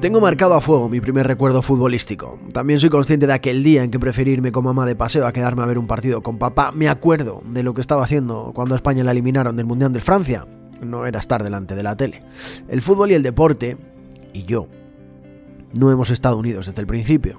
Tengo marcado a fuego mi primer recuerdo futbolístico. También soy consciente de aquel día en que preferí irme con mamá de paseo a quedarme a ver un partido con papá. Me acuerdo de lo que estaba haciendo cuando a España la eliminaron del Mundial de Francia. No era estar delante de la tele. El fútbol y el deporte, y yo, no hemos estado unidos desde el principio.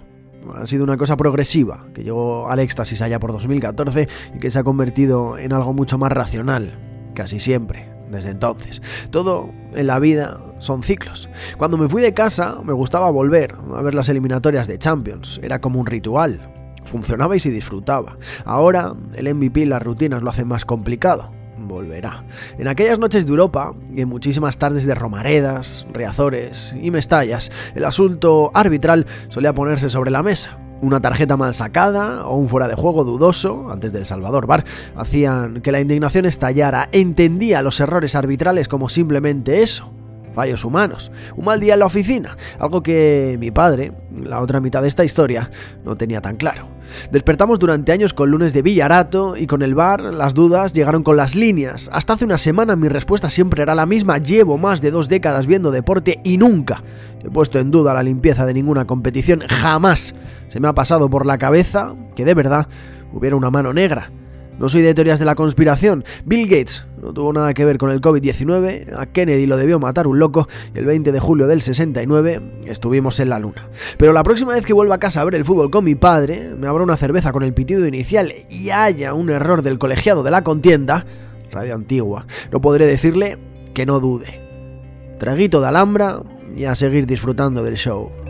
Ha sido una cosa progresiva, que llegó al éxtasis allá por 2014 y que se ha convertido en algo mucho más racional, casi siempre, desde entonces. Todo en la vida son ciclos. Cuando me fui de casa me gustaba volver a ver las eliminatorias de Champions, era como un ritual. Funcionaba y se disfrutaba. Ahora el MVP y las rutinas lo hacen más complicado. Volverá. En aquellas noches de Europa y en muchísimas tardes de Romaredas, Reazores y Mestallas, el asunto arbitral solía ponerse sobre la mesa una tarjeta mal sacada o un fuera de juego dudoso, antes del Salvador Bar, hacían que la indignación estallara. Entendía los errores arbitrales como simplemente eso, fallos humanos, un mal día en la oficina, algo que mi padre, la otra mitad de esta historia, no tenía tan claro. Despertamos durante años con lunes de Villarato y con el bar las dudas llegaron con las líneas. Hasta hace una semana mi respuesta siempre era la misma, llevo más de dos décadas viendo deporte y nunca he puesto en duda la limpieza de ninguna competición, jamás se me ha pasado por la cabeza que de verdad hubiera una mano negra no soy de teorías de la conspiración. Bill Gates no tuvo nada que ver con el COVID-19, a Kennedy lo debió matar un loco y el 20 de julio del 69 estuvimos en la luna. Pero la próxima vez que vuelva a casa a ver el fútbol con mi padre, me abra una cerveza con el pitido inicial y haya un error del colegiado de la contienda, radio antigua, no podré decirle que no dude. Traguito de alhambra y a seguir disfrutando del show.